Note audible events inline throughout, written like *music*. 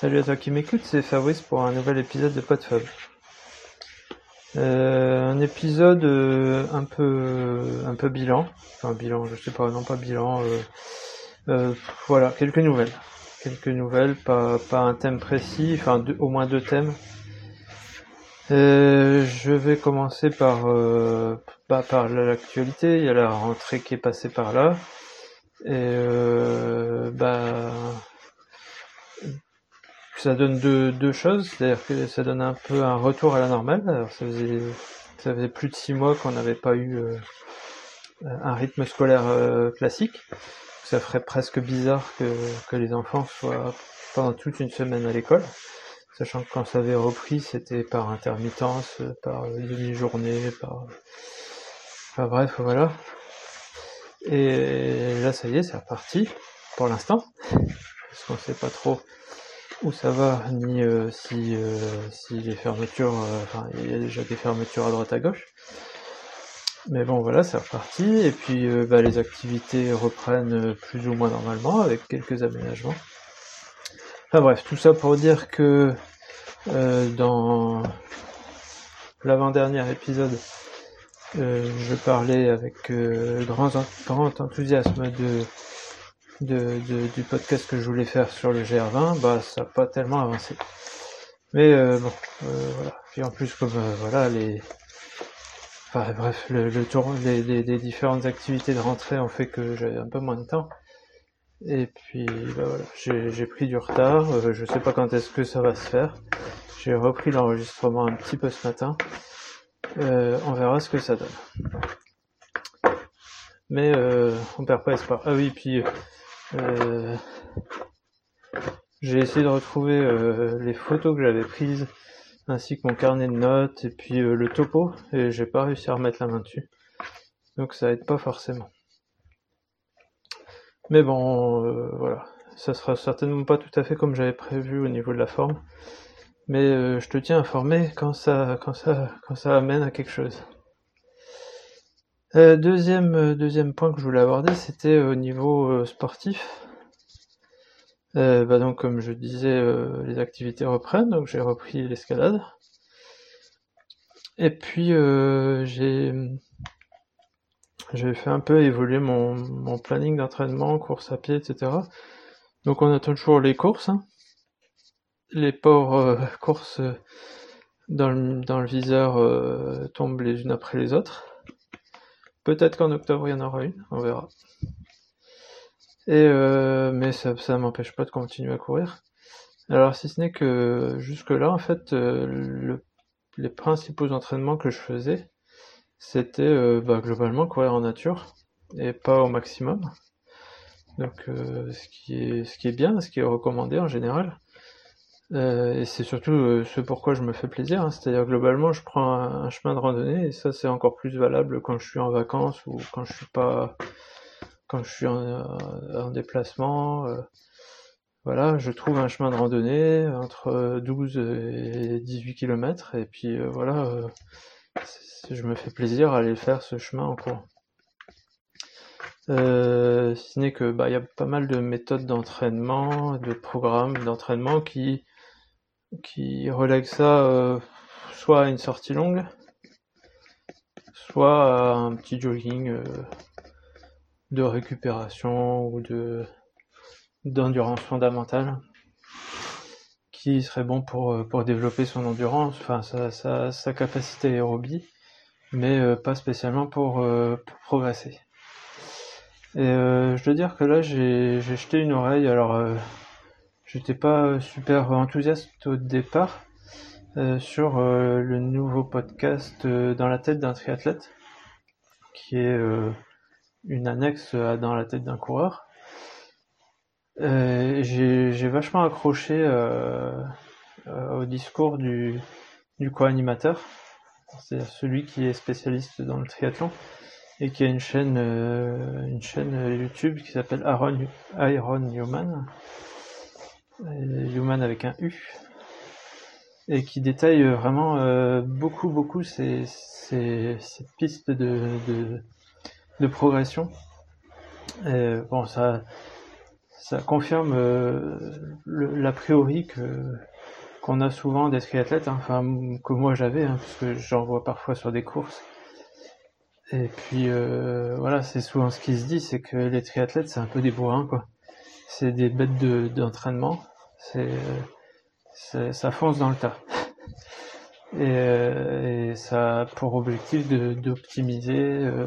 Salut à toi qui m'écoute, c'est Fabrice pour un nouvel épisode de PodFab. Euh, un épisode euh, un peu un peu bilan, enfin bilan, je sais pas, non pas bilan. Euh, euh, voilà, quelques nouvelles, quelques nouvelles, pas pas un thème précis, enfin deux- au moins deux thèmes. Euh, je vais commencer par bah, par l'actualité. Il y a la rentrée qui est passée par là et bah ça donne deux, deux choses, c'est-à-dire que ça donne un peu un retour à la normale. Alors ça faisait, ça faisait plus de six mois qu'on n'avait pas eu euh, un rythme scolaire euh, classique. Ça ferait presque bizarre que, que les enfants soient pendant toute une semaine à l'école, sachant que quand ça avait repris, c'était par intermittence, par demi-journée, par... Enfin bref, voilà. Et là, ça y est, c'est reparti, pour l'instant, parce qu'on sait pas trop où ça va, ni euh, si, euh, si les fermetures, euh, enfin il y a déjà des fermetures à droite à gauche. Mais bon voilà, c'est reparti, et puis euh, bah, les activités reprennent euh, plus ou moins normalement, avec quelques aménagements. Enfin bref, tout ça pour dire que dans l'avant-dernier épisode, euh, je parlais avec grand enthousiasme de de, de- du podcast que je voulais faire sur le GR20, bah ça n'a pas tellement avancé. Mais euh, bon, euh, voilà. Puis en plus comme euh, voilà les, enfin bref, le, le tour, les, les- les différentes activités de rentrée ont fait que j'avais un peu moins de temps. Et puis bah, voilà, j'ai pris du retard. euh, je sais pas quand est-ce que ça va se faire. J'ai repris l'enregistrement un petit peu ce matin. Euh, on verra ce que ça donne. Mais euh, on perd pas espoir. Ah oui, puis euh, j'ai essayé de retrouver euh, les photos que j'avais prises, ainsi que mon carnet de notes, et puis euh, le topo, et j'ai pas réussi à remettre la main dessus. Donc ça aide pas forcément. Mais bon, voilà. Ça sera certainement pas tout à fait comme j'avais prévu au niveau de la forme. Mais je te tiens informé quand ça, quand ça, quand ça amène à quelque chose. Euh, deuxième, euh, deuxième point que je voulais aborder, c'était au niveau euh, sportif. Euh, bah donc, comme je disais, euh, les activités reprennent, donc j'ai repris l'escalade. Et puis, euh, j'ai, j'ai fait un peu évoluer mon, mon planning d'entraînement, course à pied, etc. Donc, on attend toujours les courses, hein. Les euh, courses euh, dans le, dans le viseur euh, tombent les unes après les autres. Peut-être qu'en octobre il y en aura une, on verra. Et euh, mais ça, ça m'empêche pas de continuer à courir. Alors si ce n'est que jusque-là, en fait, euh, le- les principaux entraînements que je faisais, c'était euh, bah, globalement courir en nature et pas au maximum. Donc ce qui est ce qui est bien, ce qui est recommandé en général. Euh, et c'est surtout euh, ce pourquoi je me fais plaisir, hein. c'est-à-dire globalement je prends un, chemin de randonnée et ça c'est encore plus valable quand je suis en vacances ou quand je suis pas quand je suis en, euh, en déplacement. euh, voilà, je trouve un chemin de randonnée entre 12 et 18 km et puis euh, voilà, euh, je me fais plaisir à aller faire ce chemin en courant. Euh, ce n'est que bah il y a pas mal de méthodes d'entraînement, de programmes d'entraînement qui qui relègue ça euh, soit à une sortie longue, soit à un petit jogging euh, de récupération ou de d'endurance fondamentale qui serait bon pour, euh, pour développer son endurance, enfin sa, sa, sa capacité aérobie, mais euh, pas spécialement pour, euh, pour progresser. Et euh, je dois dire que là j'ai j'ai jeté une oreille, alors j'étais pas super enthousiaste au départ, euh, sur euh, le nouveau podcast euh, Dans la tête d'un triathlète, qui est une annexe à Dans la tête d'un coureur. J'ai vachement accroché au discours du, co-animateur, c'est-à-dire celui qui est spécialiste dans le triathlon et qui a une chaîne, YouTube qui s'appelle Iron, Iron Human avec un U, et qui détaille euh, vraiment euh, beaucoup beaucoup ces, ces, ces pistes de, de, de progression. Bon, ça, ça confirme l'a priori que qu'on a souvent des triathlètes, hein, enfin que moi j'avais, hein, parce que j'en vois parfois sur des courses. Et puis voilà, c'est souvent ce qui se dit, c'est que les triathlètes c'est un peu des bourrins quoi. C'est des bêtes d'entraînement. c'est ça fonce dans le tas. *laughs* Et, et, ça a pour objectif d'optimiser euh,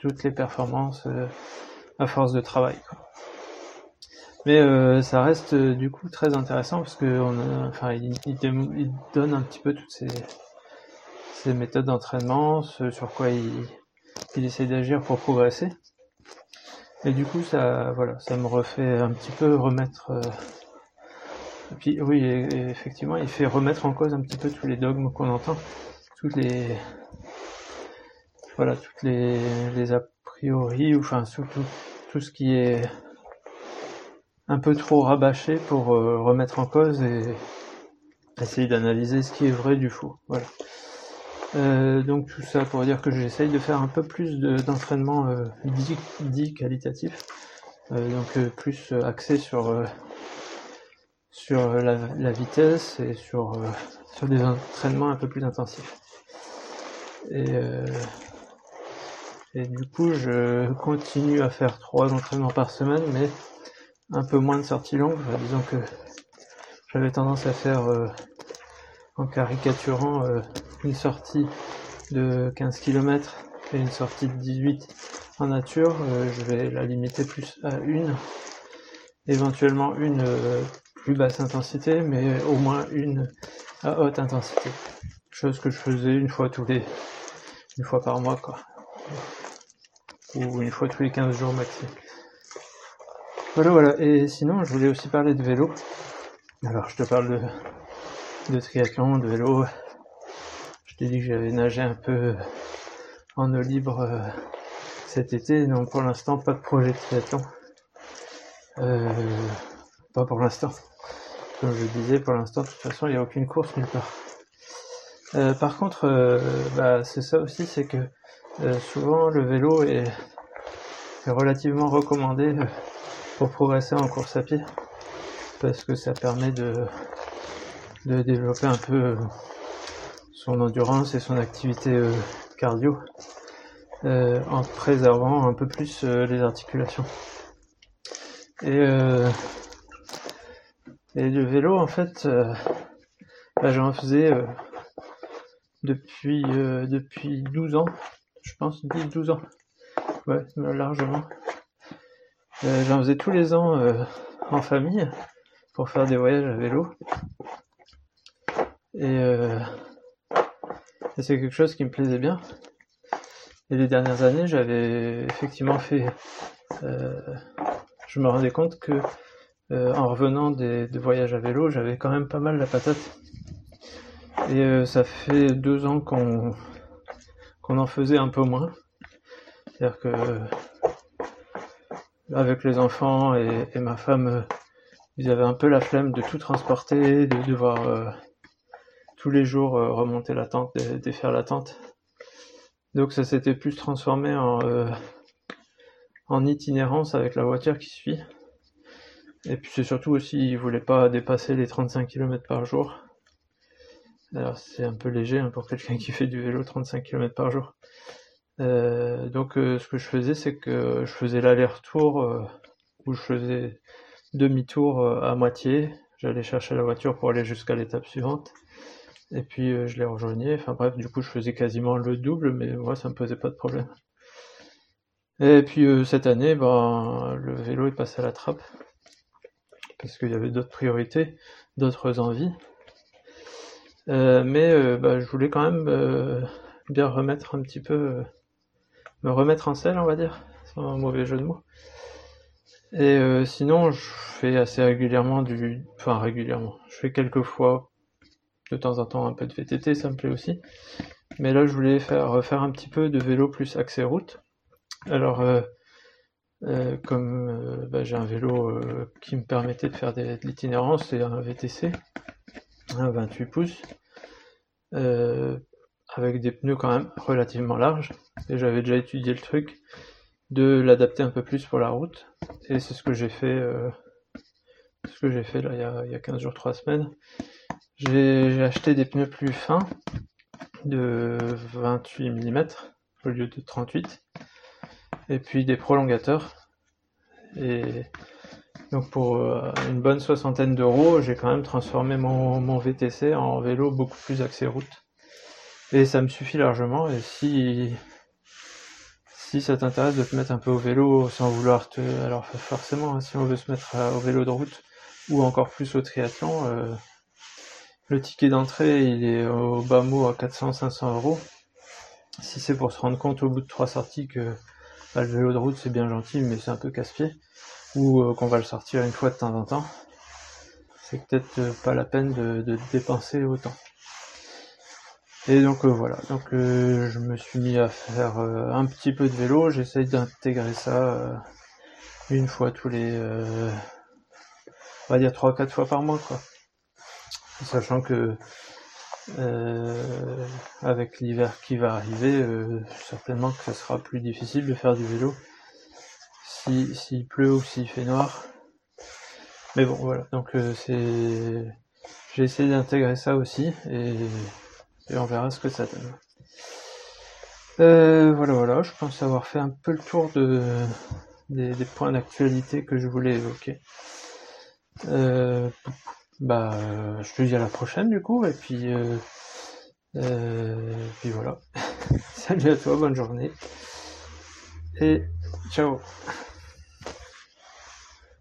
toutes les performances euh, à force de travail. Mais euh, ça reste du coup très intéressant parce que enfin, il, il, donne un petit peu toutes ces, ces méthodes d'entraînement, ce sur quoi il, il essaie d'agir pour progresser. Et du coup, ça, voilà, ça me refait un petit peu remettre et puis oui, effectivement, il fait remettre en cause un petit peu tous les dogmes qu'on entend, toutes les voilà, toutes les, les a priori, ou enfin surtout tout ce qui est un peu trop rabâché pour euh, remettre en cause et essayer d'analyser ce qui est vrai du faux. Voilà. Euh, donc tout ça pour dire que j'essaye de faire un peu plus d'entraînement euh, dit, qualitatif, donc plus axé sur sur la, la vitesse et sur, euh, sur des entraînements un peu plus intensifs. Et, euh, et du coup, je continue à faire trois entraînements par semaine, mais un peu moins de sorties longues. disons que j'avais tendance à faire, euh, en caricaturant, une sortie de 15 km et une sortie de 18 en nature. je vais la limiter plus à une, éventuellement une plus basse intensité, mais au moins une à haute intensité. Chose que je faisais une fois tous les, une fois par mois, quoi. Ou une fois tous les 15 jours maximum. Voilà, voilà. Et sinon, je voulais aussi parler de vélo. Alors, je te parle de, de triathlon, de vélo. T'ai dit que j'avais nagé un peu en eau libre euh, cet été. Donc, pour l'instant, pas de projet de triathlon. Euh, pas pour l'instant. Comme je disais, pour l'instant, de toute façon, il n'y a aucune course nulle part. Euh, par contre, euh, bah, c'est ça aussi, c'est que euh, souvent le vélo est, relativement recommandé pour progresser en course à pied, parce que ça permet de développer un peu son endurance et son activité cardio, en préservant un peu plus les articulations. Et et le vélo, en fait, euh, bah, j'en faisais euh, depuis, euh, depuis 12 ans, je pense 10-12 ans. Ouais, largement. j'en faisais tous les ans en famille pour faire des voyages à vélo. Et, et c'est quelque chose qui me plaisait bien. Et les dernières années, j'avais effectivement fait... je me rendais compte que euh, en revenant des, voyages à vélo, j'avais quand même pas mal la patate. Et euh, ça fait deux ans qu'on qu'on en faisait un peu moins. C'est-à-dire que avec les enfants et, ma femme, euh, ils avaient un peu la flemme de tout transporter, de devoir tous les jours remonter la tente, défaire la tente. Donc ça s'était plus transformé en, en itinérance avec la voiture qui suit. Et puis c'est surtout aussi, il voulait pas dépasser les 35 km par jour. Alors c'est un peu léger hein, pour quelqu'un qui fait du vélo 35 km par jour. Euh, donc euh, ce que je faisais, c'est que je faisais l'aller-retour euh, où je faisais demi-tour à moitié. J'allais chercher la voiture pour aller jusqu'à l'étape suivante. Et puis je les rejoignais. Enfin bref, du coup je faisais quasiment le double, mais moi ça me posait pas de problème. Et puis cette année, ben, le vélo est passé à la trappe parce qu'il y avait d'autres priorités, d'autres envies. Euh, mais euh, bah, je voulais quand même euh, bien remettre un petit peu, me remettre en selle, on va dire, sans un mauvais jeu de mots. Et sinon, je fais assez régulièrement du, enfin régulièrement, je fais quelques fois, de temps en temps, un peu de VTT, ça me plaît aussi. Mais là, je voulais faire refaire un petit peu de vélo plus accès route. Alors, euh, comme euh, bah, j'ai un vélo euh, qui me permettait de faire des, de l'itinérance, c'est un VTC, un 28 pouces, avec des pneus quand même relativement larges. Et j'avais déjà étudié le truc de l'adapter un peu plus pour la route. Et c'est ce que j'ai fait ce que j'ai fait là il y, a, il y a 15 jours, 3 semaines. J'ai acheté des pneus plus fins de 28 mm au lieu de 38 et puis des prolongateurs. Et donc pour euh, une bonne soixantaine d'euros j'ai quand même transformé mon, VTC en vélo beaucoup plus axé route. Et ça me suffit largement. Et si si ça t'intéresse de te mettre un peu au vélo sans vouloir te alors forcément hein, si on veut se mettre au vélo de route ou encore plus au triathlon euh, le ticket d'entrée, il est au bas mot à 400-500 euros. Si c'est pour se rendre compte au bout de trois sorties que bah, le vélo de route c'est bien gentil, mais c'est un peu casse-pied, ou euh, qu'on va le sortir une fois de temps en temps, c'est peut-être euh, pas la peine de, dépenser autant. Et donc euh, voilà, donc je me suis mis à faire un petit peu de vélo, j'essaye d'intégrer ça une fois tous les, on va dire trois quatre fois par mois quoi sachant que euh, avec l'hiver qui va arriver, euh, certainement que ça sera plus difficile de faire du vélo si s'il pleut ou s'il fait noir. Mais bon voilà, donc euh, j'ai essayé d'intégrer ça aussi et, on verra ce que ça donne. voilà voilà, je pense avoir fait un peu le tour de des, points d'actualité que je voulais évoquer. Bah, euh, je te dis à la prochaine du coup, et puis, euh, euh, puis voilà. *laughs* Salut à toi, bonne journée, et ciao